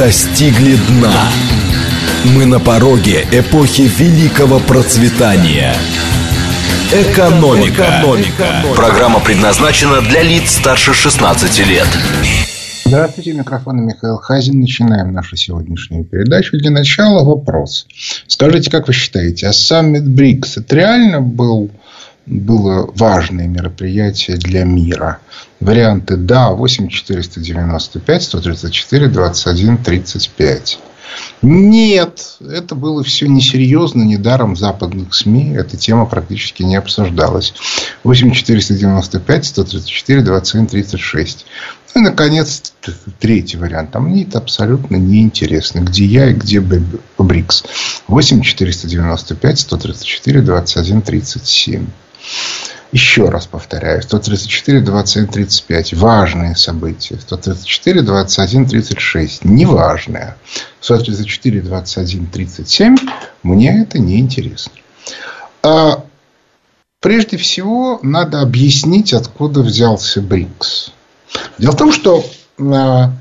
достигли дна. Мы на пороге эпохи великого процветания. Экономика. Экономика. Программа предназначена для лиц старше 16 лет. Здравствуйте, микрофон Михаил Хазин. Начинаем нашу сегодняшнюю передачу. Для начала вопрос. Скажите, как вы считаете, а саммит БРИКС это реально был было важное мероприятие для мира. Варианты «да» 8 495 134 21 35. Нет, это было все несерьезно, недаром в западных СМИ эта тема практически не обсуждалась. 8 495 134 27 36. Ну и, наконец, третий вариант. А мне это абсолютно неинтересно. Где я и где БРИКС. 8 495 134 21 37. Еще раз повторяю. 134, 27, 35. Важные события. 134, 21, 36. Неважные. 134, 21, 37. Мне это не интересно. А прежде всего, надо объяснить, откуда взялся БРИКС. Дело в том, что а,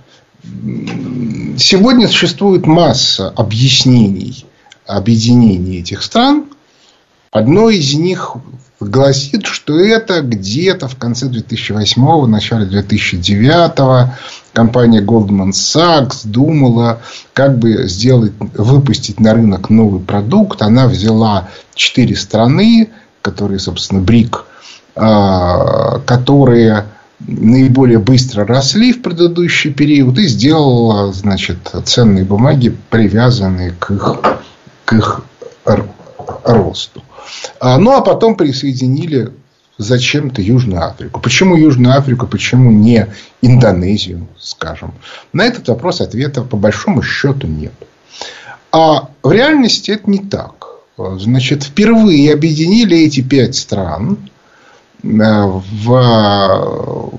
сегодня существует масса объяснений объединений этих стран. Одно из них гласит, что это где-то в конце 2008 начале 2009 компания Goldman Sachs думала, как бы сделать, выпустить на рынок новый продукт. Она взяла четыре страны, которые, собственно, БРИК, а, которые наиболее быстро росли в предыдущий период и сделала, значит, ценные бумаги, привязанные к их, к их росту. А, ну, а потом присоединили зачем-то Южную Африку. Почему Южную Африку, почему не Индонезию, скажем? На этот вопрос ответа по большому счету нет. А в реальности это не так. Значит, впервые объединили эти пять стран э, в,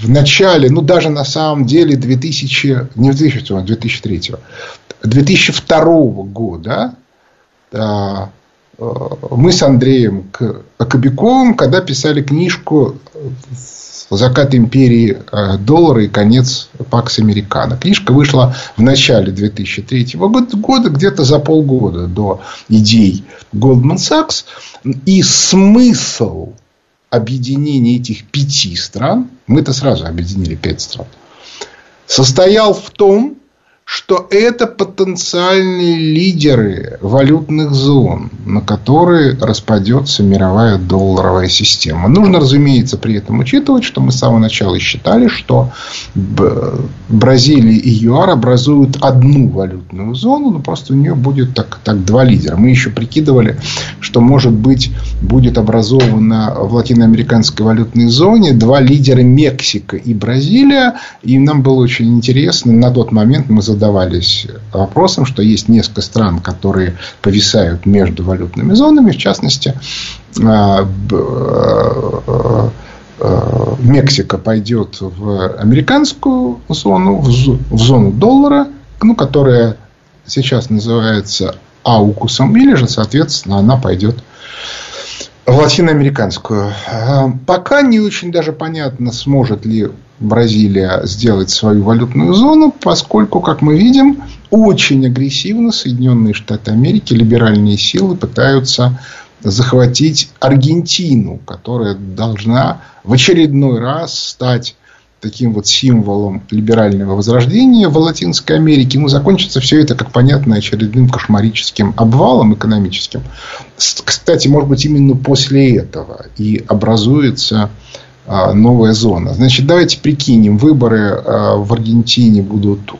в начале, ну даже на самом деле 2000, не 2000, а 2003, 2002 года мы с Андреем Кобяковым, когда писали книжку «Закат империи э, доллара и конец Пакс Американо». Книжка вышла в начале 2003 года, где-то за полгода до идей Goldman Sachs. И смысл объединения этих пяти стран, мы-то сразу объединили пять стран, состоял в том, что это потенциальные лидеры валютных зон, на которые распадется мировая долларовая система. Нужно, разумеется, при этом учитывать, что мы с самого начала считали, что Бразилия и ЮАР образуют одну валютную зону, но просто у нее будет так, так два лидера. Мы еще прикидывали, что, может быть, будет образовано в латиноамериканской валютной зоне два лидера Мексика и Бразилия. И нам было очень интересно. На тот момент мы задали задавались вопросом, что есть несколько стран, которые повисают между валютными зонами, в частности, а, а, а, Мексика пойдет в американскую зону, в зону доллара, ну, которая сейчас называется аукусом, или же, соответственно, она пойдет латиноамериканскую. Пока не очень даже понятно, сможет ли Бразилия сделать свою валютную зону, поскольку, как мы видим, очень агрессивно Соединенные Штаты Америки, либеральные силы пытаются захватить Аргентину, которая должна в очередной раз стать таким вот символом либерального возрождения в Латинской Америке. Ну, закончится все это, как понятно, очередным кошмарическим обвалом экономическим. Кстати, может быть, именно после этого и образуется а, новая зона. Значит, давайте прикинем, выборы а, в Аргентине будут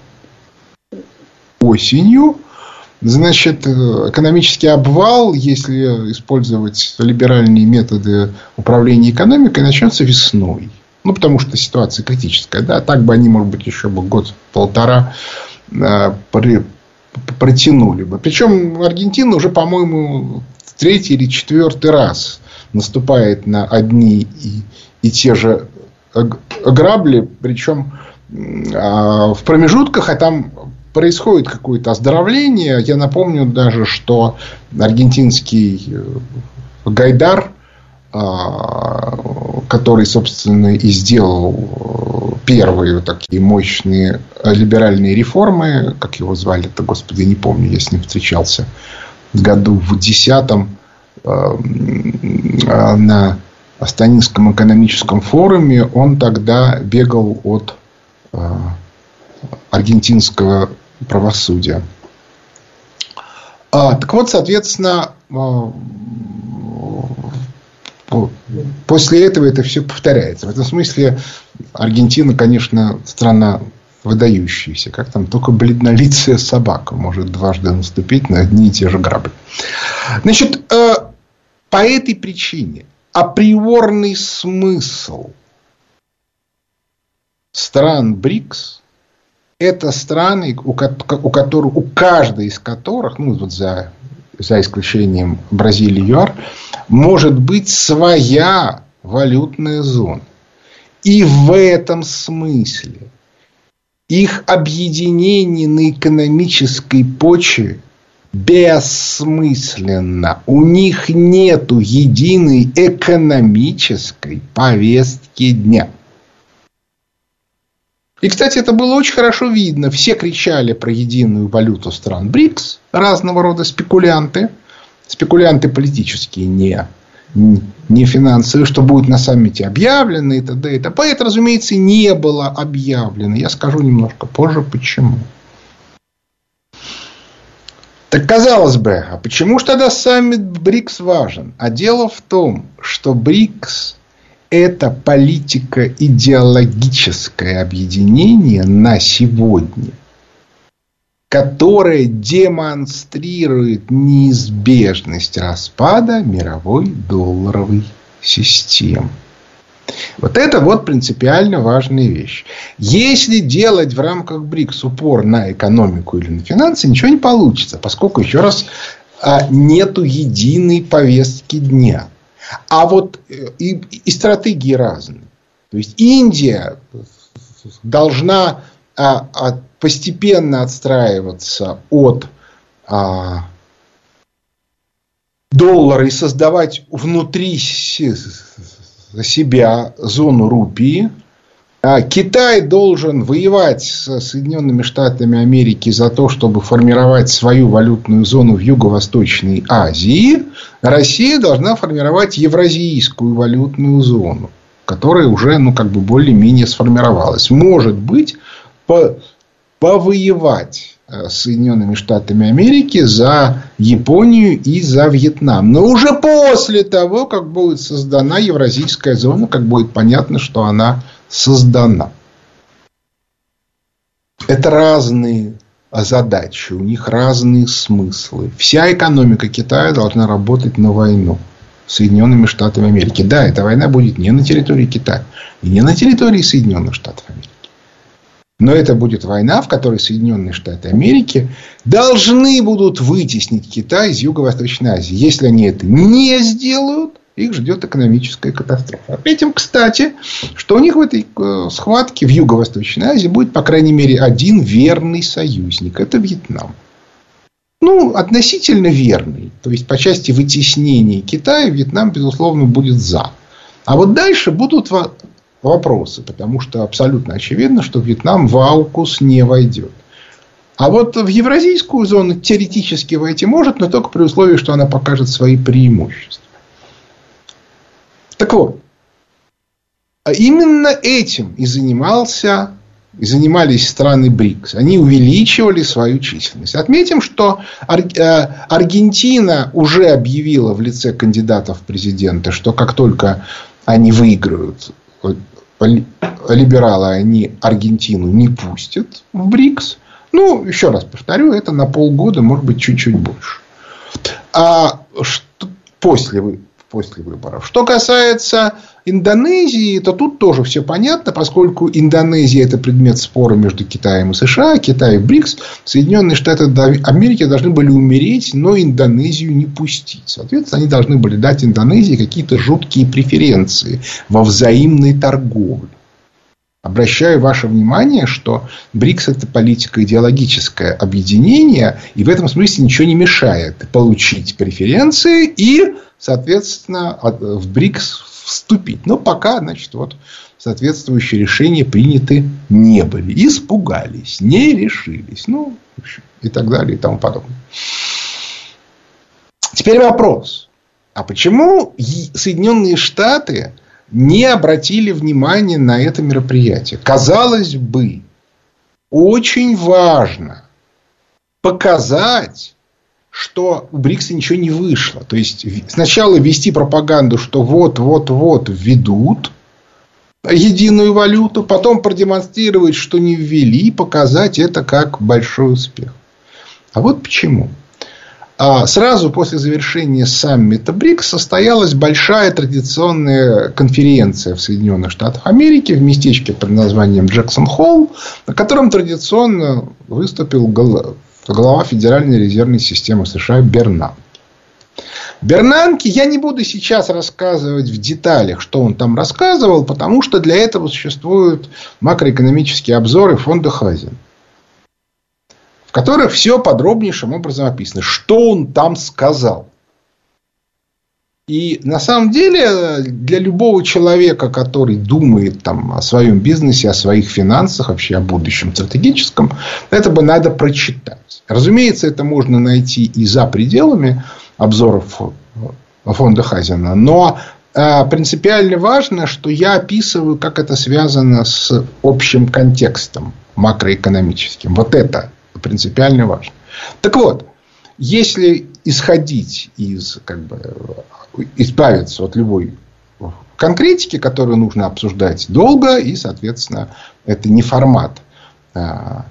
осенью. Значит, экономический обвал, если использовать либеральные методы управления экономикой, начнется весной. Ну, потому что ситуация критическая. Да? Так бы они, может быть, еще бы год-полтора при, протянули бы. Причем Аргентина уже, по-моему, третий или четвертый раз наступает на одни и и те же грабли, причем а, в промежутках, а там происходит какое-то оздоровление. Я напомню даже, что аргентинский э, Гайдар, который, собственно, и сделал первые вот такие мощные либеральные реформы, как его звали-то, господи, не помню, я с ним встречался в году в десятом на Астанинском экономическом форуме, он тогда бегал от аргентинского правосудия. А, так вот, соответственно, а, после этого это все повторяется. В этом смысле Аргентина, конечно, страна выдающаяся. Как там только бледнолицая собака может дважды наступить на одни и те же грабли. Значит, э, по этой причине априорный смысл стран БРИКС это страны, у, которых, у каждой из которых, ну, вот за, за исключением Бразилии и ЮАР, может быть своя валютная зона. И в этом смысле их объединение на экономической почве бессмысленно. У них нет единой экономической повестки дня. И, кстати, это было очень хорошо видно. Все кричали про единую валюту стран БРИКС, разного рода спекулянты. Спекулянты политические, не, не финансовые, что будет на саммите объявлено и т.д. и т.п. Это, разумеется, не было объявлено. Я скажу немножко позже, почему. Так казалось бы, а почему же тогда саммит БРИКС важен? А дело в том, что БРИКС это политико-идеологическое объединение на сегодня, которое демонстрирует неизбежность распада мировой долларовой системы. Вот это вот принципиально важная вещь. Если делать в рамках БРИКС упор на экономику или на финансы, ничего не получится, поскольку, еще раз, а, нету единой повестки дня. А вот э, и, и стратегии разные. То есть Индия должна а, а, постепенно отстраиваться от а, доллара и создавать внутри себя зону рупии, Китай должен воевать с Соединенными Штатами Америки за то, чтобы формировать свою валютную зону в Юго-Восточной Азии. Россия должна формировать евразийскую валютную зону, которая уже ну, как бы более-менее сформировалась. Может быть, по, повоевать э, с Соединенными Штатами Америки за Японию и за Вьетнам. Но уже после того, как будет создана евразийская зона, как будет понятно, что она создана. Это разные задачи, у них разные смыслы. Вся экономика Китая должна работать на войну с Соединенными Штатами Америки. Да, эта война будет не на территории Китая и не на территории Соединенных Штатов Америки. Но это будет война, в которой Соединенные Штаты Америки должны будут вытеснить Китай из Юго-Восточной Азии. Если они это не сделают, их ждет экономическая катастрофа. Отметим, кстати, что у них в этой э, схватке в Юго-Восточной Азии будет, по крайней мере, один верный союзник. Это Вьетнам. Ну, относительно верный. То есть, по части вытеснения Китая, Вьетнам, безусловно, будет за. А вот дальше будут вопросы. Потому что абсолютно очевидно, что Вьетнам в Аукус не войдет. А вот в евразийскую зону теоретически войти может, но только при условии, что она покажет свои преимущества. Так вот, а именно этим и занимался и занимались страны БРИКС. Они увеличивали свою численность. Отметим, что э, Аргентина уже объявила в лице кандидатов в президенты, что как только они выиграют либералы, они Аргентину не пустят в БРИКС. Ну, еще раз повторю, это на полгода, может быть, чуть-чуть больше. А что после после выборов. Что касается Индонезии, то тут тоже все понятно, поскольку Индонезия это предмет спора между Китаем и США, Китай и БРИКС, Соединенные Штаты Америки должны были умереть, но Индонезию не пустить. Соответственно, они должны были дать Индонезии какие-то жуткие преференции во взаимной торговле. Обращаю ваше внимание, что БРИКС это политико-идеологическое объединение, и в этом смысле ничего не мешает получить преференции и, соответственно, в БРИКС вступить. Но пока, значит, вот соответствующие решения приняты не были. Испугались, не решились. Ну, и так далее, и тому подобное. Теперь вопрос. А почему Соединенные Штаты не обратили внимания на это мероприятие? Казалось бы, очень важно показать, что у БРИКСа ничего не вышло. То есть, сначала вести пропаганду, что вот-вот-вот введут единую валюту, потом продемонстрировать, что не ввели, и показать это как большой успех. А вот почему. А сразу после завершения саммита БРИКС состоялась большая традиционная конференция в Соединенных Штатах Америки в местечке под названием Джексон Холл, на котором традиционно выступил глава Федеральной резервной системы США Бернанке. Бернанке я не буду сейчас рассказывать в деталях, что он там рассказывал, потому что для этого существуют макроэкономические обзоры фонда Хазин, в которых все подробнейшим образом описано, что он там сказал. И на самом деле для любого человека, который думает там, о своем бизнесе, о своих финансах, вообще о будущем стратегическом, это бы надо прочитать. Разумеется, это можно найти и за пределами обзоров фонда Хазина. Но э, принципиально важно, что я описываю, как это связано с общим контекстом макроэкономическим. Вот это принципиально важно. Так вот, если исходить из, как бы, избавиться от любой конкретики, которую нужно обсуждать долго, и, соответственно, это не формат а,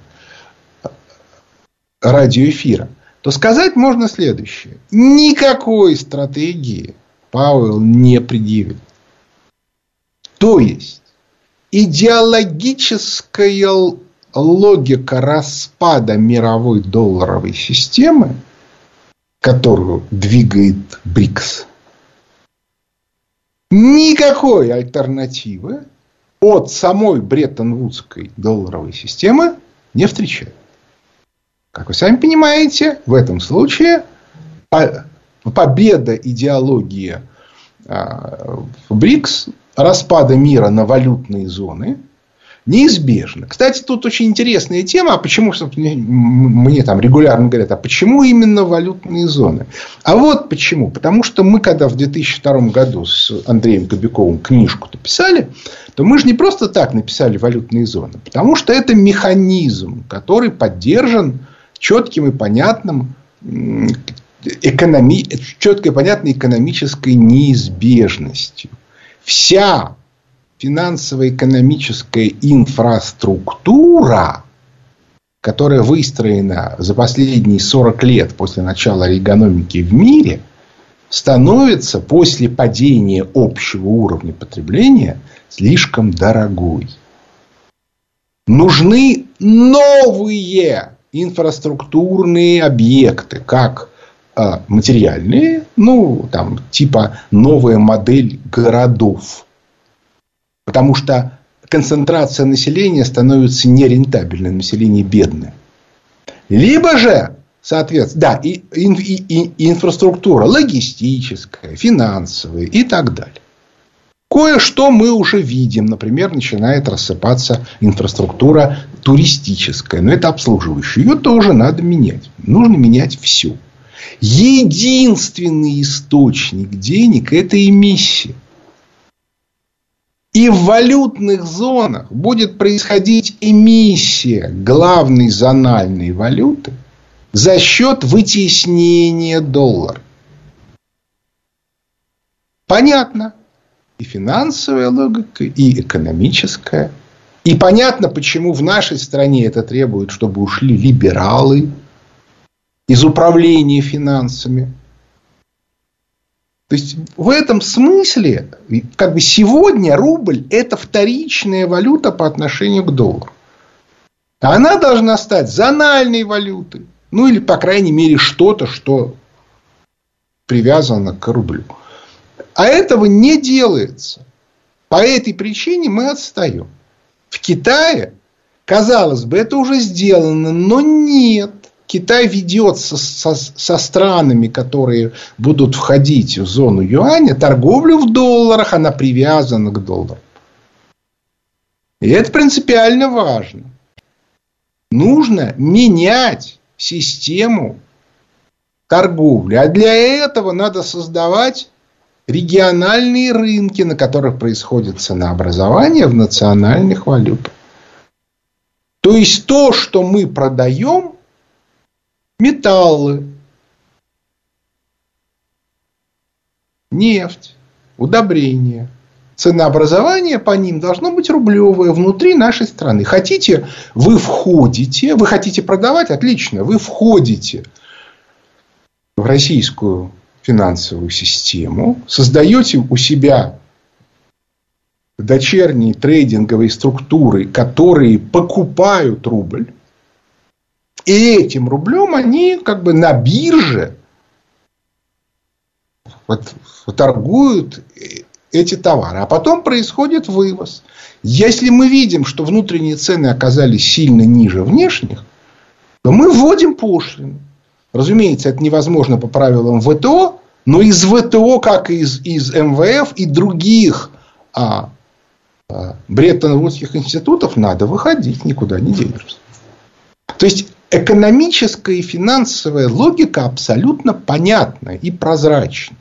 радиоэфира, то сказать можно следующее. Никакой стратегии Пауэлл не предъявил. То есть, идеологическая логика распада мировой долларовой системы, которую двигает БРИКС, никакой альтернативы от самой Бреттон-Вудской долларовой системы не встречает. Как вы сами понимаете, в этом случае победа идеологии а, БРИКС, распада мира на валютные зоны – неизбежно. Кстати, тут очень интересная тема, а почему, мне, мне там регулярно говорят, а почему именно валютные зоны? А вот почему. Потому что мы, когда в 2002 году с Андреем Кобяковым книжку-то писали, то мы же не просто так написали валютные зоны, потому что это механизм, который поддержан четким и понятным экономи... четкой и понятной экономической неизбежностью. Вся финансово-экономическая инфраструктура, которая выстроена за последние 40 лет после начала экономики в мире, становится после падения общего уровня потребления слишком дорогой. Нужны новые инфраструктурные объекты, как э, материальные, ну, там, типа новая модель городов, Потому что концентрация населения становится нерентабельной, население бедное. Либо же, соответственно, да, и, и, и, и инфраструктура логистическая, финансовая и так далее. Кое-что мы уже видим. Например, начинает рассыпаться инфраструктура туристическая. Но это обслуживающая. Ее тоже надо менять. Нужно менять все. Единственный источник денег – это эмиссия. И в валютных зонах будет происходить эмиссия главной зональной валюты за счет вытеснения доллара. Понятно. И финансовая логика, и экономическая. И понятно, почему в нашей стране это требует, чтобы ушли либералы из управления финансами. То есть в этом смысле, как бы сегодня рубль это вторичная валюта по отношению к доллару. Она должна стать зональной валютой. Ну или, по крайней мере, что-то, что привязано к рублю. А этого не делается. По этой причине мы отстаем. В Китае, казалось бы, это уже сделано, но нет. Китай ведет со, со, со странами, которые будут входить в зону юаня, торговлю в долларах, она привязана к доллару. И это принципиально важно. Нужно менять систему торговли. А для этого надо создавать региональные рынки, на которых происходит ценообразование в национальных валютах. То есть то, что мы продаем, металлы, нефть, удобрения, ценообразование по ним должно быть рублевое внутри нашей страны. Хотите, вы входите, вы хотите продавать, отлично, вы входите в российскую финансовую систему, создаете у себя дочерние трейдинговые структуры, которые покупают рубль, и этим рублем они как бы на бирже вот, торгуют эти товары. А потом происходит вывоз. Если мы видим, что внутренние цены оказались сильно ниже внешних, то мы вводим пошлину. Разумеется, это невозможно по правилам ВТО, но из ВТО, как и из, из МВФ и других а, а, Бреттон-Вудских институтов, надо выходить, никуда не денешься. То есть экономическая и финансовая логика абсолютно понятна и прозрачна.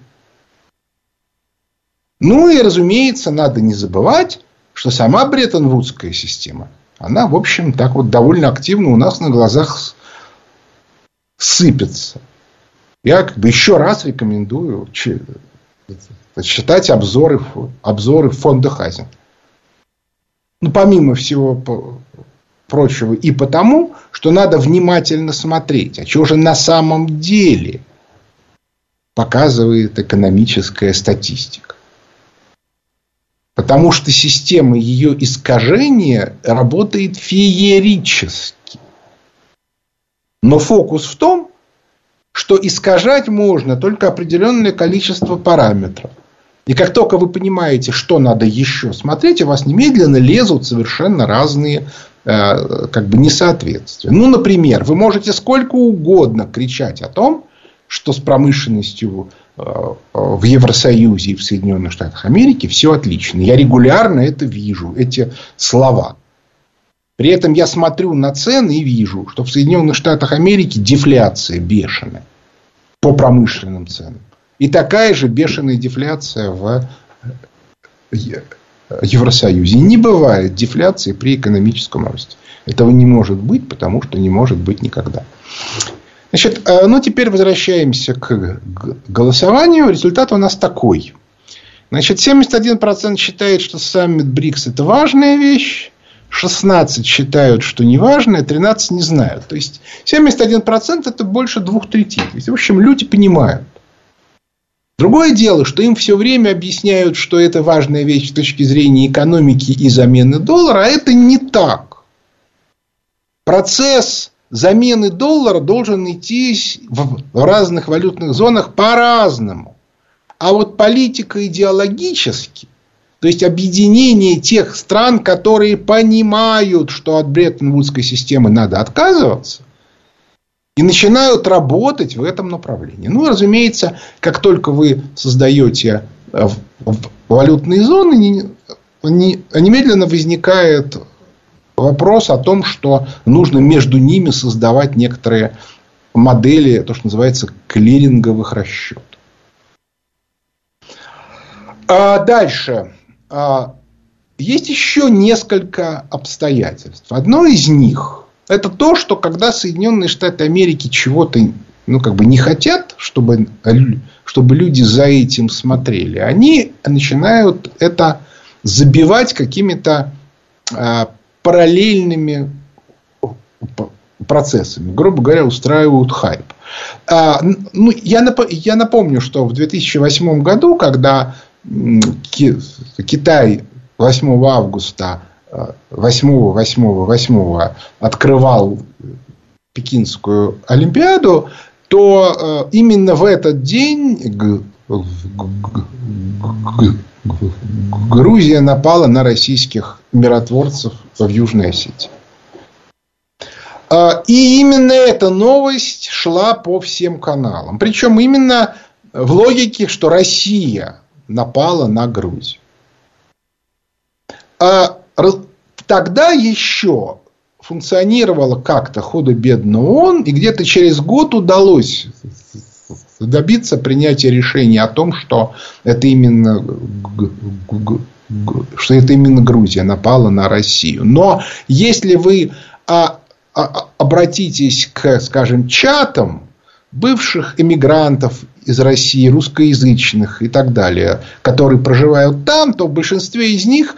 Ну и, разумеется, надо не забывать, что сама Бреттон-Вудская система, она, в общем, так вот довольно активно у нас на глазах сыпется. Я как бы еще раз рекомендую читать обзоры, обзоры фонда Хазин. Ну, помимо всего прочего, и потому, что надо внимательно смотреть, а что же на самом деле показывает экономическая статистика. Потому что система ее искажения работает феерически. Но фокус в том, что искажать можно только определенное количество параметров. И как только вы понимаете, что надо еще смотреть, у вас немедленно лезут совершенно разные как бы несоответствия. Ну, например, вы можете сколько угодно кричать о том, что с промышленностью э, в Евросоюзе и в Соединенных Штатах Америки все отлично. Я регулярно это вижу, эти слова. При этом я смотрю на цены и вижу, что в Соединенных Штатах Америки дефляция бешеная по промышленным ценам. И такая же бешеная дефляция в Евросоюзе. Не бывает дефляции при экономическом росте. Этого не может быть, потому что не может быть никогда. Значит, э, ну теперь возвращаемся к голосованию. Результат у нас такой. Значит, 71% считает, что саммит БРИКС это важная вещь. 16 считают, что не важно, 13 не знают. То есть 71% это больше двух третей. То есть, в общем, люди понимают. Другое дело, что им все время объясняют, что это важная вещь с точки зрения экономики и замены доллара, а это не так. Процесс замены доллара должен идти в разных валютных зонах по-разному. А вот политика идеологически, то есть объединение тех стран, которые понимают, что от Бреттон-Вудской системы надо отказываться, и начинают работать в этом направлении. Ну, разумеется, как только вы создаете э, валютные зоны, немедленно возникает вопрос о том, что нужно между ними создавать некоторые модели, то, что называется, клиринговых расчетов. А дальше. А, есть еще несколько обстоятельств. Одно из них – это то, что когда Соединенные Штаты Америки чего-то ну, как бы не хотят, чтобы, чтобы люди за этим смотрели, они начинают это забивать какими-то а, параллельными процессами. Грубо говоря, устраивают хайп. А, ну, я, нап- я напомню, что в 2008 году, когда Китай 8 августа 8, 8, 8 открывал Пекинскую Олимпиаду, то э, именно в этот день Грузия напала на российских миротворцев в Южной Осетии. А, и именно эта новость шла по всем каналам. Причем именно в логике, что Россия напала на Грузию. А тогда еще функционировало как-то худо-бедно ООН, и где-то через год удалось добиться принятия решения о том, что это именно что это именно Грузия напала на Россию. Но если вы а, а, обратитесь к, скажем, чатам бывших эмигрантов из России, русскоязычных и так далее, которые проживают там, то в большинстве из них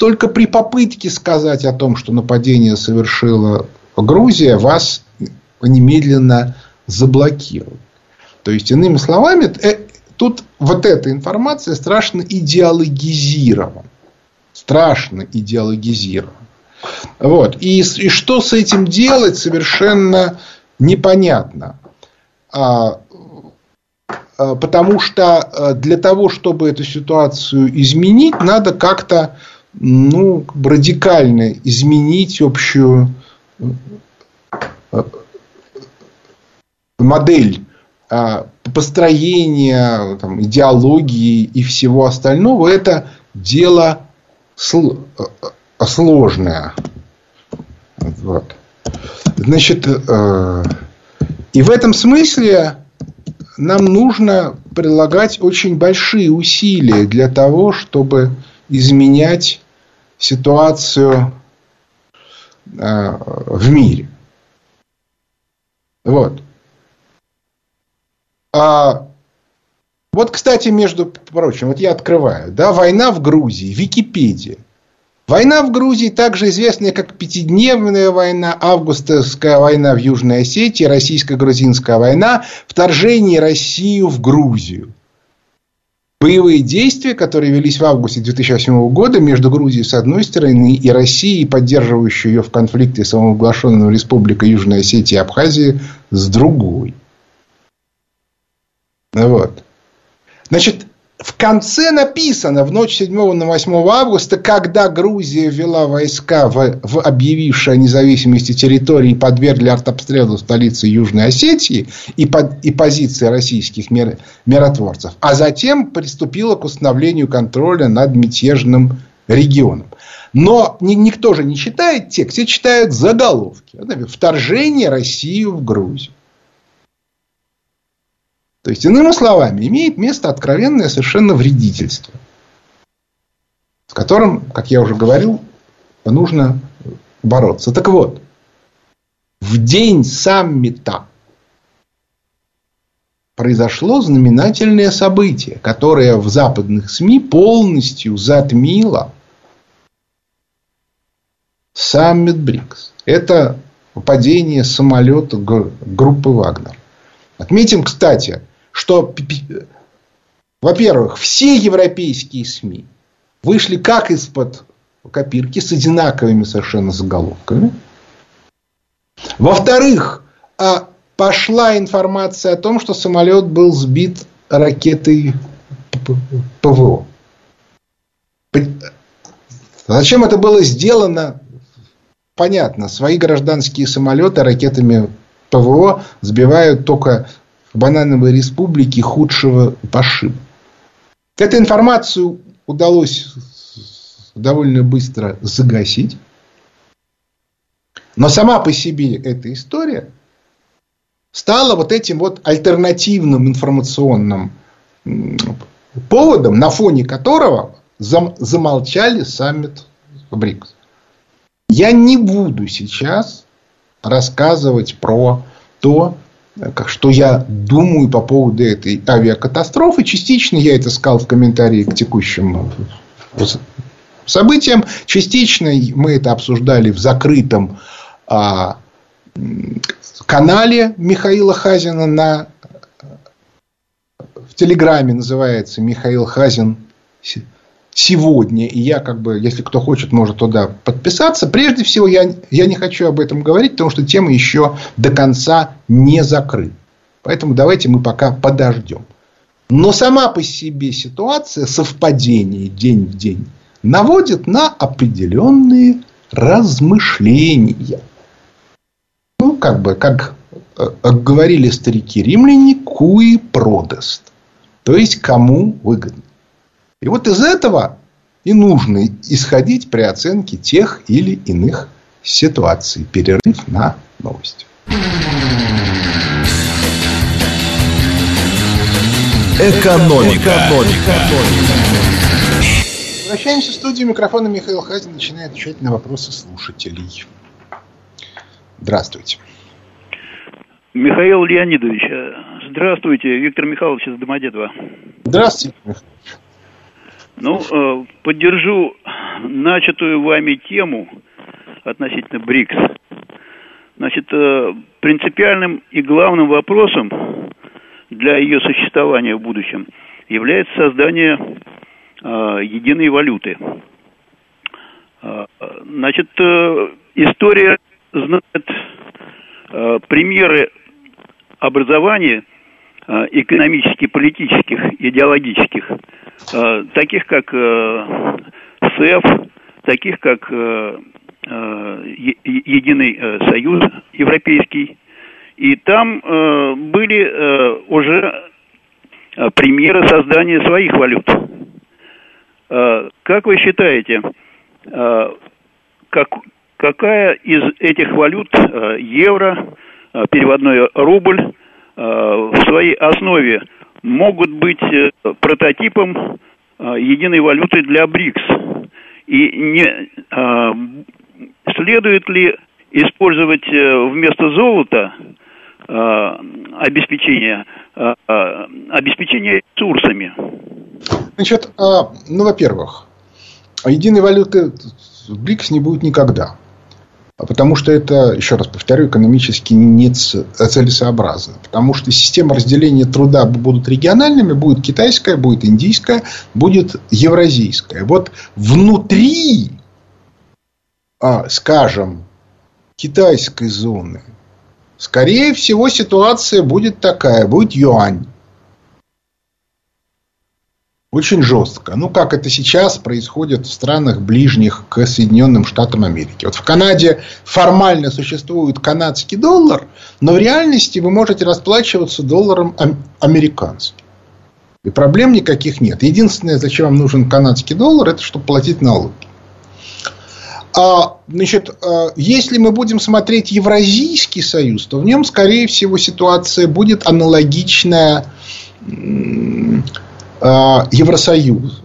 только при попытке сказать о том, что нападение совершила Грузия, вас немедленно заблокируют. То есть, иными словами, э, тут вот эта информация страшно идеологизирована. Страшно идеологизирована. Вот. И, и что с этим делать, совершенно непонятно. А, а, потому что э, для того, чтобы эту ситуацию изменить, надо как-то ну, радикально изменить общую э, модель а, построения, там, идеологии и всего остального, это дело э, сложное. Вот. Значит, э, и в этом смысле нам нужно прилагать очень большие усилия для того, чтобы изменять ситуацию э, в мире. Вот. А, вот, кстати, между прочим, вот я открываю, да, война в Грузии, Википедия. Война в Грузии также известная как пятидневная война, августовская война в Южной Осетии, российско-грузинская война, вторжение России в Грузию. Боевые действия, которые велись в августе 2008 года между Грузией с одной стороны и Россией, поддерживающей ее в конфликте с самоуглашенной республикой Южной Осетии и Абхазии, с другой. Вот. Значит, в конце написано, в ночь 7 на 8 августа, когда Грузия ввела войска в, в объявившие о независимости территории и подвергли артобстрелу столицы Южной Осетии и, под, и позиции российских мир, миротворцев, а затем приступила к установлению контроля над мятежным регионом. Но никто же не читает текст, все читают заголовки. Вторжение России в Грузию. То есть, иными словами, имеет место откровенное совершенно вредительство, с которым, как я уже говорил, нужно бороться. Так вот, в день саммита произошло знаменательное событие, которое в западных СМИ полностью затмило саммит БРИКС. Это падение самолета группы Вагнер. Отметим, кстати, что, во-первых, все европейские СМИ вышли как из-под копирки с одинаковыми совершенно заголовками. Во-вторых, а, пошла информация о том, что самолет был сбит ракетой ПВО. Зачем это было сделано? Понятно. Свои гражданские самолеты ракетами ПВО сбивают только банановой республике худшего пошиба. Эту информацию удалось довольно быстро загасить. Но сама по себе эта история стала вот этим вот альтернативным информационным поводом, на фоне которого замолчали саммит БРИКС. Я не буду сейчас рассказывать про то, что я думаю по поводу этой авиакатастрофы. Частично я это сказал в комментарии к текущим событиям. Частично мы это обсуждали в закрытом а, канале Михаила Хазина на в Телеграме называется Михаил Хазин сегодня, и я как бы, если кто хочет, может туда подписаться. Прежде всего, я, я не хочу об этом говорить, потому что тема еще до конца не закрыта. Поэтому давайте мы пока подождем. Но сама по себе ситуация, совпадение день в день, наводит на определенные размышления. как бы, как э, говорили старики римляне, куи продаст. То есть, кому выгодно. И вот из этого и нужно исходить при оценке тех или иных ситуаций. Перерыв на новости. Экономика. Экономика. Возвращаемся в студию. Микрофона Михаил Хазин начинает отвечать на вопросы слушателей. Здравствуйте. Михаил Леонидович, здравствуйте. Виктор Михайлович из Домодедова. Здравствуйте. Ну, э, поддержу начатую вами тему относительно БРИКС. Значит, э, принципиальным и главным вопросом для ее существования в будущем является создание э, единой валюты. Значит, история знает примеры образования экономических, политических, идеологических, таких как э, СЭФ, таких как э, э, Единый э, Союз Европейский, и там э, были э, уже э, примеры создания своих валют. Э, как вы считаете, э, как, какая из этих валют, э, евро, э, переводной рубль, э, в своей основе могут быть э, прототипом э, единой валюты для БРИКС? И не э, следует ли использовать э, вместо золота обеспечения, э, обеспечения ресурсами? Значит, ну, во-первых, единой валюты БРИКС не будет никогда. Потому что это, еще раз повторю, экономически не целесообразно. Потому что система разделения труда будут региональными, будет китайская, будет индийская, будет евразийская. Вот внутри, скажем, китайской зоны Скорее всего, ситуация будет такая. Будет юань. Очень жестко. Ну, как это сейчас происходит в странах ближних к Соединенным Штатам Америки. Вот в Канаде формально существует канадский доллар, но в реальности вы можете расплачиваться долларом американским. И проблем никаких нет. Единственное, зачем вам нужен канадский доллар, это чтобы платить налоги. А, значит, а, если мы будем смотреть Евразийский союз, то в нем, скорее всего, ситуация будет аналогичная а, Евросоюзу.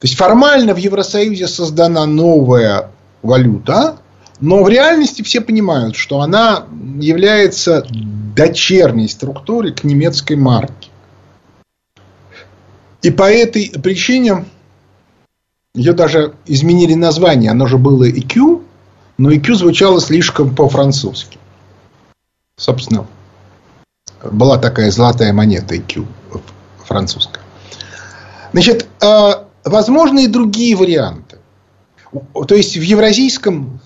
То есть формально в Евросоюзе создана новая валюта, но в реальности все понимают, что она является дочерней структуре к немецкой марке. И по этой причине ее даже изменили название. Оно же было EQ, но EQ звучало слишком по-французски. Собственно, была такая золотая монета EQ французская. Значит, а, возможны и другие варианты. То есть в Евразийском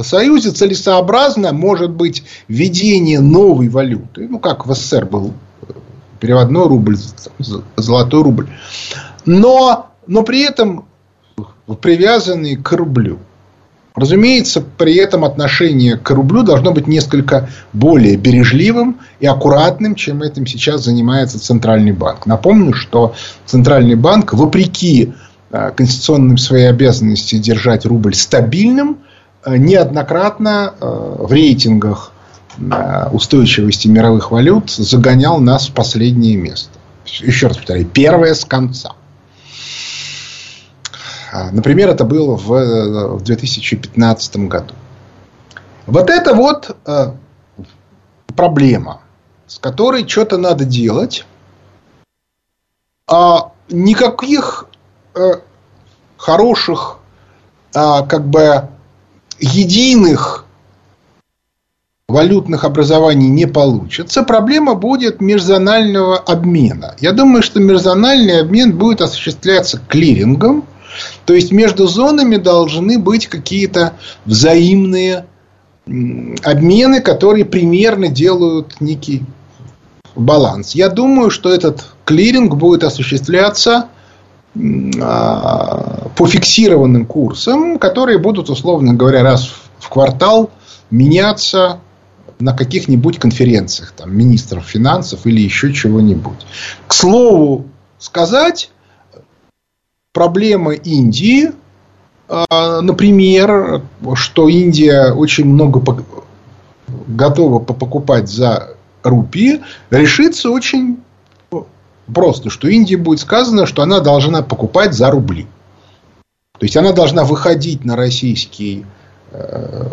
Союзе целесообразно может быть введение новой валюты. Ну, как в СССР был переводной рубль, золотой рубль но, но при этом привязанные к рублю. Разумеется, при этом отношение к рублю должно быть несколько более бережливым и аккуратным, чем этим сейчас занимается Центральный банк. Напомню, что Центральный банк, вопреки э, конституционным своей обязанности держать рубль стабильным, э, неоднократно э, в рейтингах устойчивости мировых валют загонял нас в последнее место. Еще раз повторяю, первое с конца. А, например, это было в 2015 году. Вот это вот э, проблема, с которой что-то надо делать. А никаких э, хороших, а, как бы единых валютных образований не получится, проблема будет межзонального обмена. Я думаю, что межзональный обмен будет осуществляться клирингом, то есть между зонами должны быть какие-то взаимные обмены, которые примерно делают некий баланс. Я думаю, что этот клиринг будет осуществляться а, по фиксированным курсам, которые будут, условно говоря, раз в квартал меняться на каких-нибудь конференциях там, министров финансов или еще чего-нибудь. К слову сказать, проблема Индии, а, например, что Индия очень много готова покупать за рупии, решится очень просто, что Индии будет сказано, что она должна покупать за рубли. То есть она должна выходить на российский э,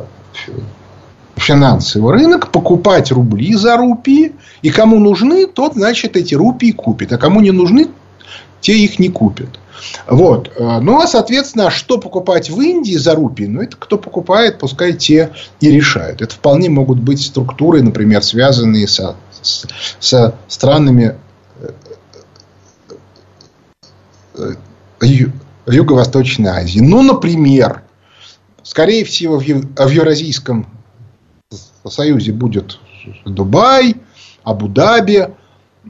финансовый рынок, покупать рубли за рупии, и кому нужны, тот, значит, эти рупии купит, а кому не нужны, те их не купят. Вот. Ну, а, соответственно, что покупать в Индии за рупии? Ну, это кто покупает, пускай те и решают. Это вполне могут быть структуры, например, связанные со, со странами э, Юго-Восточной Азии. Ну, например, скорее всего, в Евразийском Союзе будет Дубай, Абу-Даби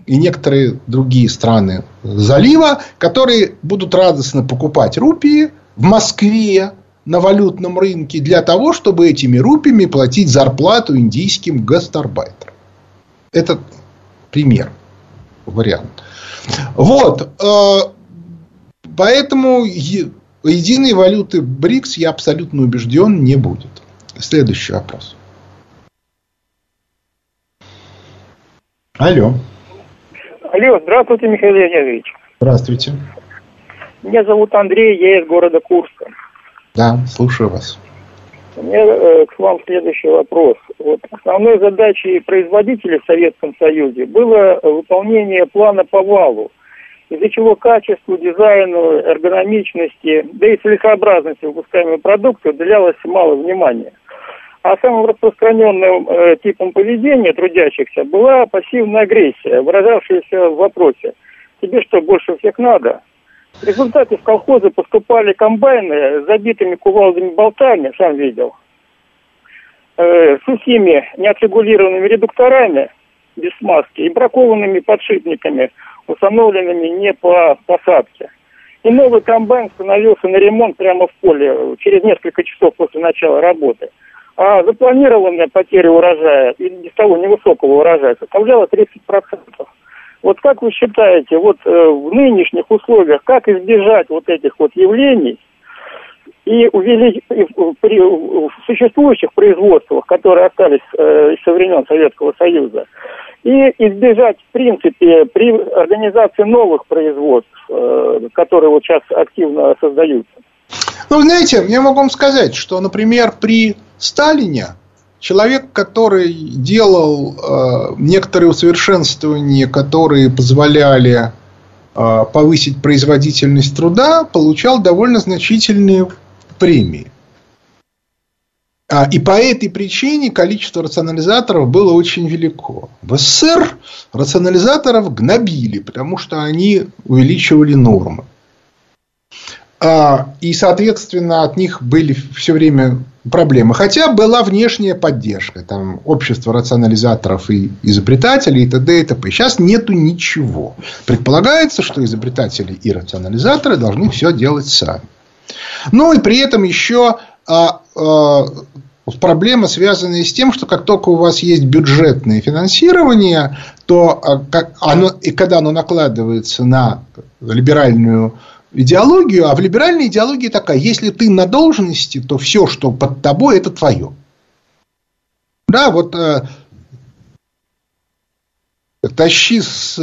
и некоторые другие страны залива, которые будут радостно покупать рупии в Москве на валютном рынке для того, чтобы этими рупиями платить зарплату индийским гастарбайтерам. Это пример, вариант. Вот. Э, поэтому единой валюты БРИКС, я абсолютно убежден, не будет. Следующий вопрос. Алло. Алло, здравствуйте, Михаил Леонидович. Здравствуйте. Меня зовут Андрей, я из города Курска. Да, слушаю вас. У меня э, к вам следующий вопрос. Вот, основной задачей производителей в Советском Союзе было выполнение плана по валу, из-за чего качеству, дизайну, эргономичности, да и целесообразности выпускаемой продукции уделялось мало внимания. А самым распространенным э, типом поведения трудящихся была пассивная агрессия, выражавшаяся в вопросе «Тебе что, больше всех надо?». В результате в колхозы поступали комбайны с забитыми кувалдами болтами, сам видел, э, сухими неотрегулированными редукторами без смазки и бракованными подшипниками, установленными не по посадке. И новый комбайн становился на ремонт прямо в поле через несколько часов после начала работы – а запланированная потеря урожая, и без того невысокого урожая, составляла 30%. Вот как вы считаете, вот э, в нынешних условиях, как избежать вот этих вот явлений и увеличить при в существующих производствах, которые остались э, со времен Советского Союза, и избежать, в принципе, при организации новых производств, э, которые вот сейчас активно создаются? Ну, знаете, я могу вам сказать, что, например, при Сталине человек, который делал э, некоторые усовершенствования, которые позволяли э, повысить производительность труда, получал довольно значительные премии. А, и по этой причине количество рационализаторов было очень велико. В СССР рационализаторов гнобили, потому что они увеличивали нормы. А, и, соответственно, от них были все время проблемы. Хотя была внешняя поддержка. Там общество рационализаторов и изобретателей и т.д. и т.п. Сейчас нету ничего. Предполагается, что изобретатели и рационализаторы должны все делать сами. Ну и при этом еще а, а, проблема, связанная с тем, что как только у вас есть бюджетное финансирование, то а, как оно, и когда оно накладывается на либеральную идеологию, а в либеральной идеологии такая, если ты на должности, то все, что под тобой, это твое. Да, вот э, тащи с,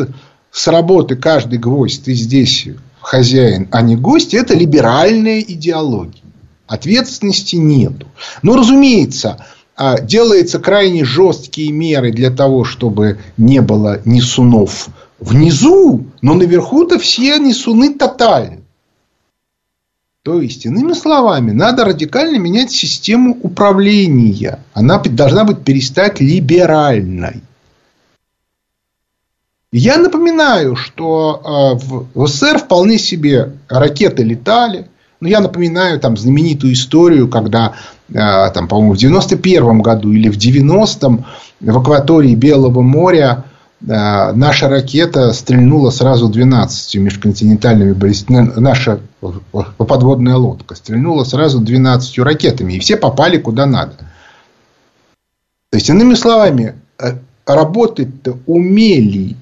с работы каждый гвоздь, ты здесь хозяин, а не гость, это либеральная идеология. Ответственности нету. Но, разумеется, э, делаются крайне жесткие меры для того, чтобы не было несунов внизу, но наверху-то все несуны тотальны. То есть, иными словами, надо радикально менять систему управления. Она должна быть перестать либеральной. Я напоминаю, что э, в СССР вполне себе ракеты летали. Но я напоминаю там знаменитую историю, когда, э, там, по-моему, в 91 году или в 90-м в акватории Белого моря наша ракета стрельнула сразу 12 межконтинентальными баллистическими... Наша подводная лодка стрельнула сразу 12 ракетами. И все попали куда надо. То есть, иными словами, э, работать-то умели.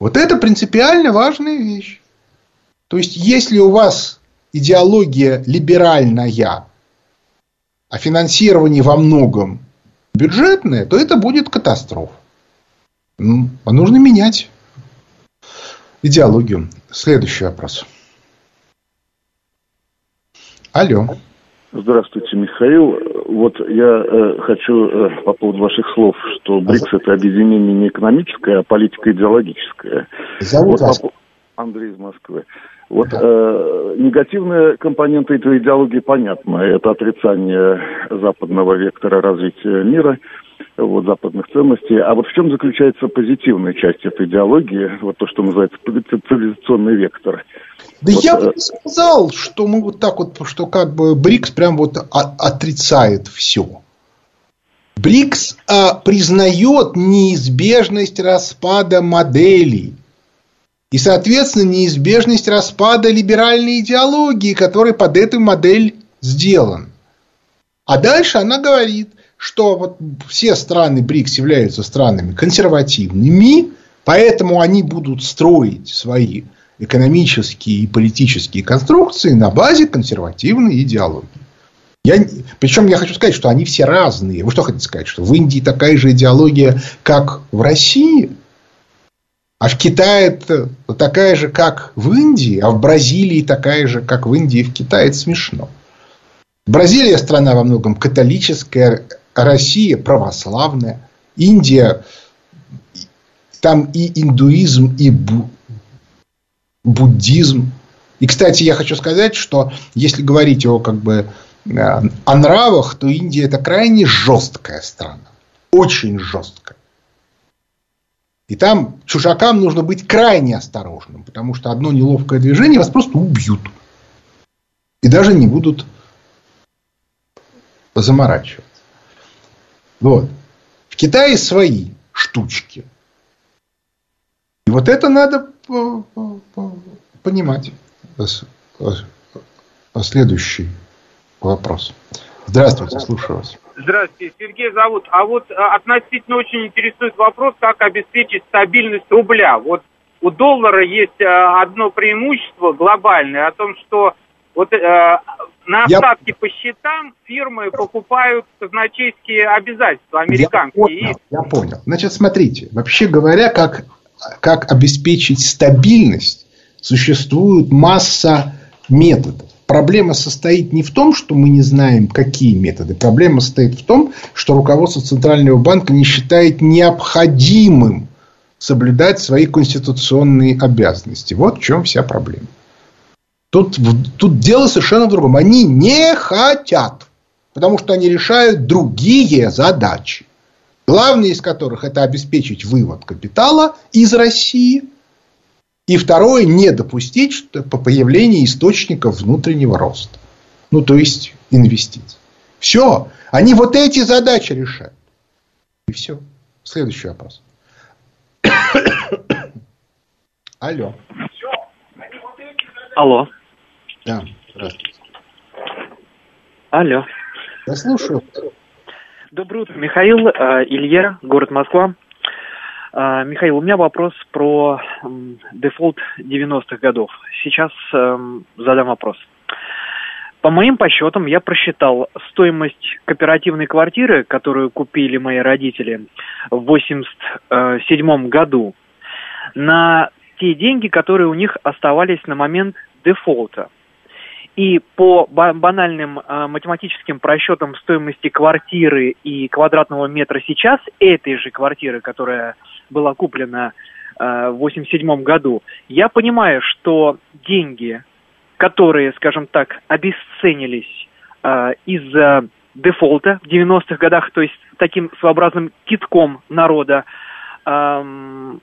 Вот это принципиально важная вещь. То есть, если у вас идеология либеральная, а финансирование во многом бюджетное, то это будет катастрофа. Ну, а нужно менять идеологию. Следующий вопрос. Алло. Здравствуйте, Михаил. Вот я э, хочу э, по поводу ваших слов, что БРИКС это объединение не экономическое, а политико-идеологическое. Зовут вот, вас? По... Андрей из Москвы. Вот да. э, негативная компонента этой идеологии понятна. Это отрицание западного вектора развития мира, вот, западных ценностей. А вот в чем заключается позитивная часть этой идеологии, вот то, что называется цивилизационный вектор? Да вот, я бы не сказал, что мы вот так вот, что как бы БРИКС прям вот отрицает все. БРИКС а, признает неизбежность распада моделей и, соответственно, неизбежность распада либеральной идеологии, которая под эту модель сделан. А дальше она говорит, что вот все страны БРИКС являются странами консервативными, поэтому они будут строить свои экономические и политические конструкции на базе консервативной идеологии. Я, причем я хочу сказать, что они все разные. Вы что хотите сказать, что в Индии такая же идеология, как в России – а в Китае такая же, как в Индии, а в Бразилии такая же, как в Индии и в Китае. Это смешно. Бразилия страна во многом католическая, Россия православная, Индия там и индуизм, и бу, буддизм. И, кстати, я хочу сказать, что если говорить о, как бы, э, о нравах, то Индия это крайне жесткая страна. Очень жесткая. И там чужакам нужно быть крайне осторожным, потому что одно неловкое движение вас просто убьют. И даже не будут заморачиваться. Вот. В Китае свои штучки. И вот это надо понимать. Следующий вопрос. Здравствуйте, слушаю вас. Здравствуйте, Сергей зовут. А вот а, относительно очень интересует вопрос, как обеспечить стабильность рубля. Вот у доллара есть а, одно преимущество глобальное о том, что вот э, на остатки я... по счетам фирмы покупают казначейские обязательства американские. Я понял, я понял. Значит, смотрите, вообще говоря, как, как обеспечить стабильность, существует масса методов. Проблема состоит не в том, что мы не знаем, какие методы. Проблема состоит в том, что руководство Центрального банка не считает необходимым соблюдать свои конституционные обязанности. Вот в чем вся проблема. Тут, тут дело совершенно в другом. Они не хотят, потому что они решают другие задачи. Главные из которых это обеспечить вывод капитала из России – и второе, не допустить что по появлению источников внутреннего роста. Ну, то есть инвестиций. Все. Они вот эти задачи решают. И все. Следующий вопрос. Алло. Алло. Да, здравствуйте. Алло. Я слушаю. Доброе утро, Михаил, э, Илья, город Москва. А, Михаил, у меня вопрос про дефолт 90-х годов. Сейчас эм, задам вопрос. По моим подсчетам, я просчитал стоимость кооперативной квартиры, которую купили мои родители в 87 году, на те деньги, которые у них оставались на момент дефолта. И по банальным э, математическим просчетам стоимости квартиры и квадратного метра сейчас, этой же квартиры, которая была куплена э, в 87 году, я понимаю, что деньги, которые, скажем так, обесценились э, из-за дефолта в 90-х годах, то есть таким своеобразным китком народа, э,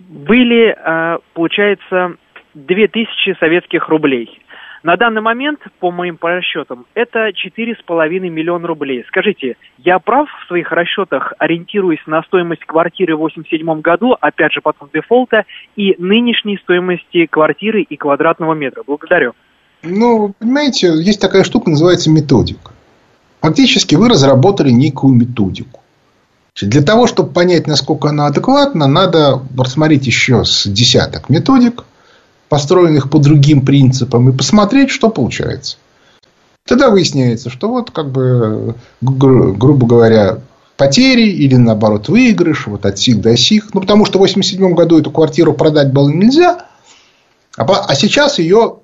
были, э, получается, 2000 советских рублей. На данный момент, по моим расчетам, это 4,5 миллиона рублей. Скажите, я прав в своих расчетах, ориентируясь на стоимость квартиры в 1987 году, опять же потом дефолта, и нынешней стоимости квартиры и квадратного метра? Благодарю. Ну, понимаете, есть такая штука, называется методика. Фактически вы разработали некую методику. Для того, чтобы понять, насколько она адекватна, надо рассмотреть еще с десяток методик, построенных по другим принципам, и посмотреть, что получается. Тогда выясняется, что вот как бы, гру- грубо говоря, потери или наоборот выигрыш, вот от сих до сих. Ну, потому что в 1987 году эту квартиру продать было нельзя, а, а сейчас ее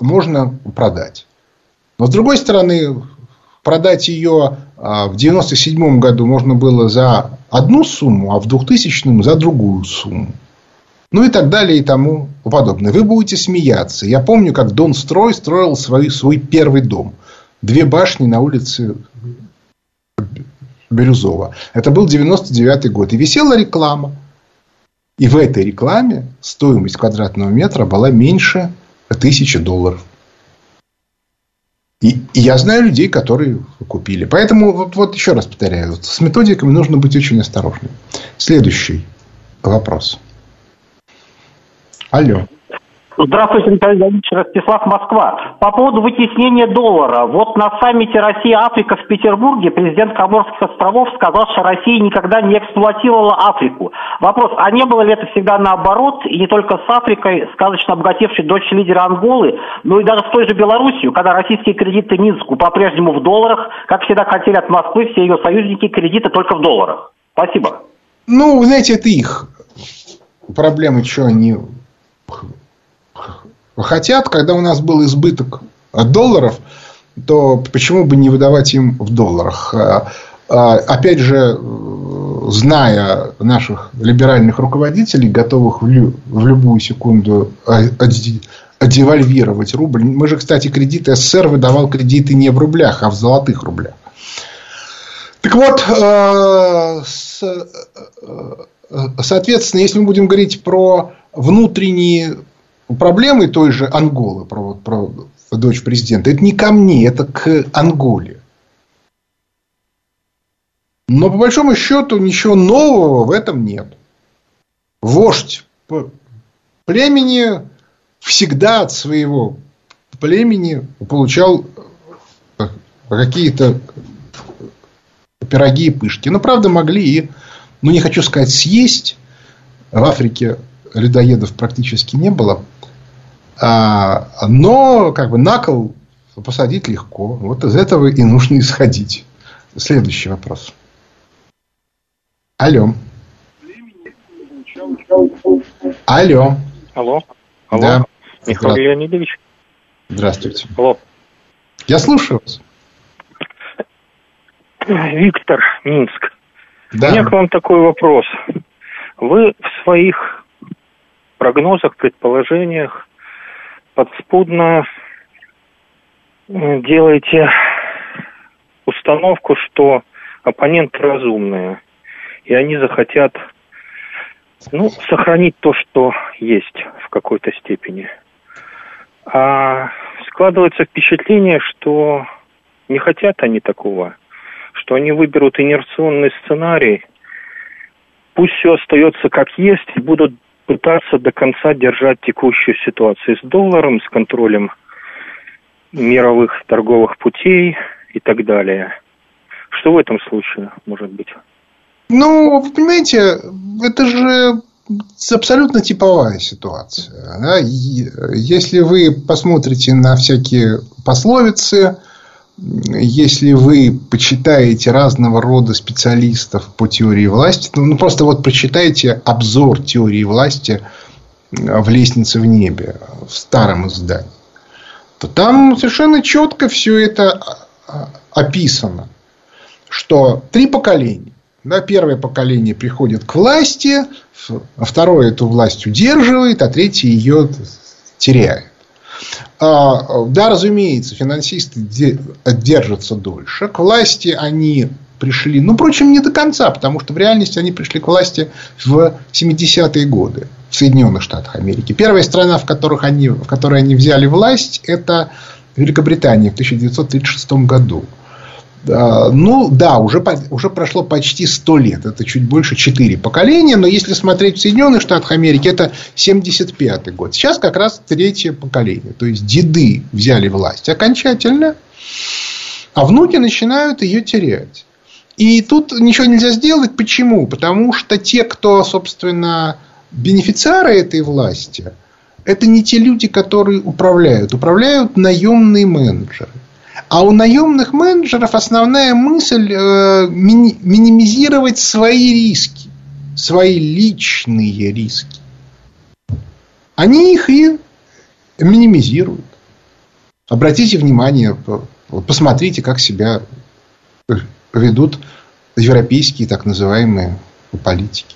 можно продать. Но с другой стороны, продать ее а, в 97 году можно было за одну сумму, а в 2000 за другую сумму. Ну и так далее и тому подобное. Вы будете смеяться. Я помню, как Дон Строй строил свой, свой первый дом. Две башни на улице Бирюзова. Это был 99 год. И висела реклама. И в этой рекламе стоимость квадратного метра была меньше тысячи долларов. И, и я знаю людей, которые купили. Поэтому, вот, вот еще раз повторяю, с методиками нужно быть очень осторожным. Следующий вопрос. Алло. Здравствуйте, Николай Леонидович, Ростислав, Москва. По поводу вытеснения доллара. Вот на саммите Россия-Африка в Петербурге президент Коморских островов сказал, что Россия никогда не эксплуатировала Африку. Вопрос, а не было ли это всегда наоборот, и не только с Африкой, сказочно обогатевшей дочь лидера Анголы, но и даже с той же Белоруссией, когда российские кредиты Минску по-прежнему в долларах, как всегда хотели от Москвы все ее союзники кредиты только в долларах. Спасибо. Ну, знаете, это их проблемы, что они хотят, когда у нас был избыток долларов, то почему бы не выдавать им в долларах? А, а, опять же, зная наших либеральных руководителей, готовых в, лю, в любую секунду девальвировать рубль. Мы же, кстати, кредиты СССР выдавал кредиты не в рублях, а в золотых рублях. Так вот, э, э, соответственно, если мы будем говорить про внутренние проблемой той же Анголы, про, про дочь президента, это не ко мне, это к Анголе. Но по большому счету ничего нового в этом нет. Вождь племени всегда от своего племени получал какие-то пироги и пышки. Но, правда, могли и, ну, не хочу сказать, съесть. В Африке людоедов практически не было. А, но как бы на кол посадить легко. Вот из этого и нужно исходить. Следующий вопрос. Алло. Алло. Алло. Алло. Да. Михаил Здра... Леонидович. Здравствуйте. Алло. Я слушаю вас. Виктор, Минск. Да. У меня к вам такой вопрос. Вы в своих прогнозах, предположениях подспудно делаете установку, что оппоненты разумные, и они захотят ну, сохранить то, что есть в какой-то степени. А складывается впечатление, что не хотят они такого, что они выберут инерционный сценарий, пусть все остается как есть, и будут пытаться до конца держать текущую ситуацию с долларом, с контролем мировых торговых путей и так далее. Что в этом случае может быть? Ну, понимаете, это же абсолютно типовая ситуация. Да? Если вы посмотрите на всякие пословицы, если вы почитаете разного рода специалистов по теории власти, ну, ну просто вот прочитайте обзор теории власти э, в «Лестнице в небе» в старом издании, то там совершенно четко все это а, описано, что три поколения. Да, первое поколение приходит к власти, второе эту власть удерживает, а третье ее теряет. А, да, разумеется, финансисты держатся дольше. К власти они пришли, ну, впрочем, не до конца, потому что в реальности они пришли к власти в 70-е годы в Соединенных Штатах Америки. Первая страна, в, которых они, в которой они взяли власть, это Великобритания в 1936 году. Ну, да, уже, уже прошло почти 100 лет. Это чуть больше 4 поколения. Но если смотреть в Соединенных Штатах Америки, это 75 год. Сейчас как раз третье поколение. То есть, деды взяли власть окончательно, а внуки начинают ее терять. И тут ничего нельзя сделать. Почему? Потому что те, кто, собственно, бенефициары этой власти, это не те люди, которые управляют. Управляют наемные менеджеры. А у наемных менеджеров основная мысль э, мини, минимизировать свои риски, свои личные риски. Они их и минимизируют. Обратите внимание, посмотрите, как себя ведут европейские так называемые политики.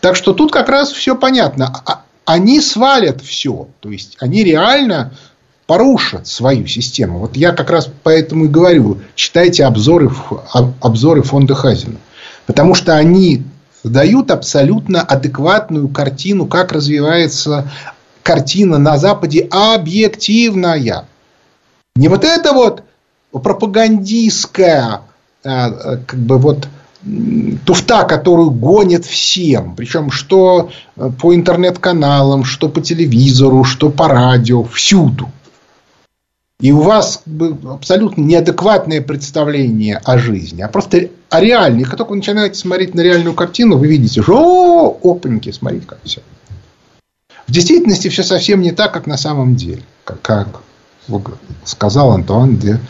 Так что тут как раз все понятно. А, они свалят все. То есть они реально порушат свою систему. Вот я как раз поэтому и говорю, читайте обзоры, обзоры фонда Хазина. Потому что они дают абсолютно адекватную картину, как развивается картина на Западе объективная. Не вот это вот пропагандистская, а, как бы вот туфта, которую гонят всем. Причем, что по интернет-каналам, что по телевизору, что по радио, всюду. И у вас абсолютно неадекватное представление о жизни, а просто о реальной. Как только вы начинаете смотреть на реальную картину, вы видите, что о, опаньки, смотрите, как все. В действительности все совсем не так, как на самом деле. Как, как сказал Антуан де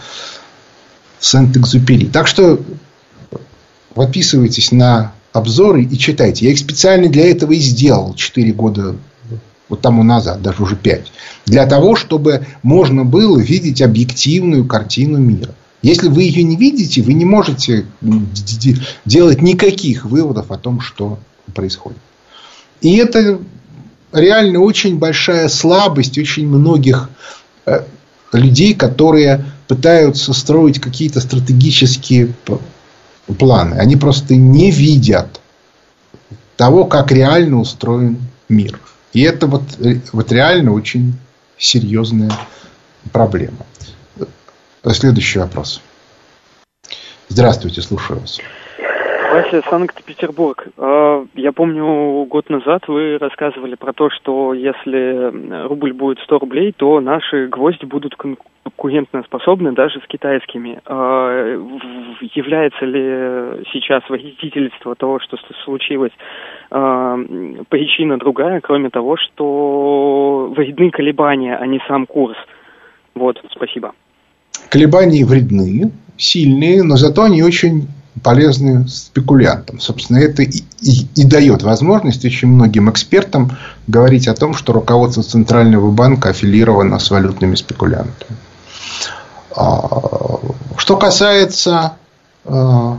Сент-Экзупери. Так что подписывайтесь на обзоры и читайте. Я их специально для этого и сделал 4 года вот тому назад, даже уже 5. Для того, чтобы можно было видеть объективную картину мира. Если вы ее не видите, вы не можете делать никаких выводов о том, что происходит. И это реально очень большая слабость очень многих э, людей, которые пытаются строить какие-то стратегические планы. Они просто не видят того, как реально устроен мир. И это вот, вот реально очень серьезная проблема. Следующий вопрос. Здравствуйте, слушаю вас. Вася, Санкт-Петербург. А, я помню, год назад вы рассказывали про то, что если рубль будет 100 рублей, то наши гвозди будут конкурентоспособны даже с китайскими. А, является ли сейчас водительство того, что случилось, а, причина другая, кроме того, что вредны колебания, а не сам курс? Вот, спасибо. Колебания вредны, сильные, но зато они очень полезны спекулянтам. Собственно, это и, и, и дает возможность очень многим экспертам говорить о том, что руководство Центрального банка аффилировано с валютными спекулянтами. А, что касается а,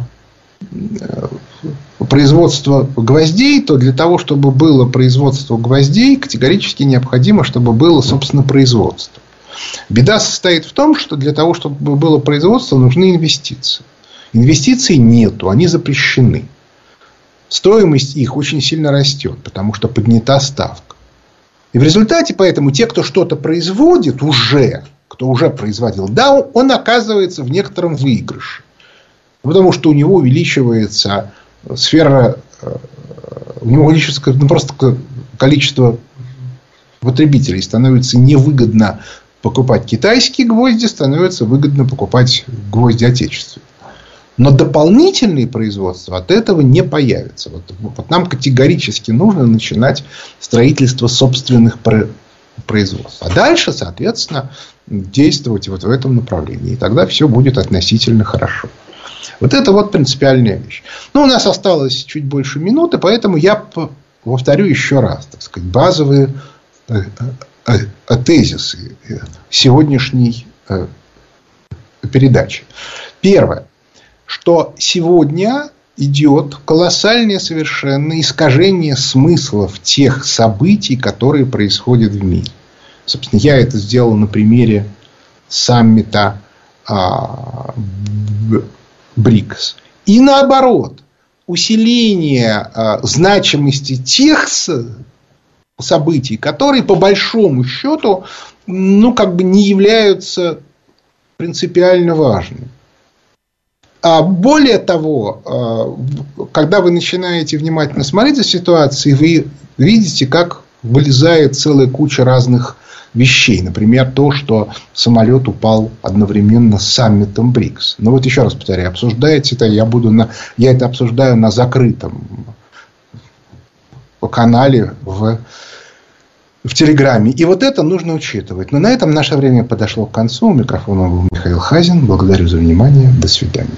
производства гвоздей, то для того, чтобы было производство гвоздей, категорически необходимо, чтобы было, собственно, производство. Беда состоит в том, что для того, чтобы было производство, нужны инвестиции. Инвестиций нету, они запрещены. Стоимость их очень сильно растет, потому что поднята ставка. И в результате поэтому те, кто что-то производит уже, кто уже производил, да, он оказывается в некотором выигрыше. Потому что у него увеличивается сфера, э, у него увеличивается ну, просто количество потребителей. Становится невыгодно покупать китайские гвозди, становится выгодно покупать гвозди отечественные. Но дополнительные производства от этого не появятся. Вот, вот нам категорически нужно начинать строительство собственных производств. А дальше, соответственно, действовать вот в этом направлении. И тогда все будет относительно хорошо. Вот это вот принципиальная вещь. Но у нас осталось чуть больше минуты, поэтому я повторю еще раз, так сказать, базовые э, э, э, тезисы сегодняшней передачи. Первое что сегодня идет колоссальное совершенно искажение смыслов тех событий, которые происходят в мире. Собственно, я это сделал на примере саммита а, БРИКС. И наоборот, усиление а, значимости тех событий, которые по большому счету, ну, как бы не являются принципиально важными. А более того, а, когда вы начинаете внимательно смотреть за ситуацией, вы видите, как вылезает целая куча разных вещей. Например, то, что самолет упал одновременно с саммитом БРИКС. Но вот еще раз повторяю, обсуждается это, я, буду на, я это обсуждаю на закрытом канале в, в Телеграме. И вот это нужно учитывать. Но на этом наше время подошло к концу. У микрофона был Михаил Хазин. Благодарю за внимание. До свидания.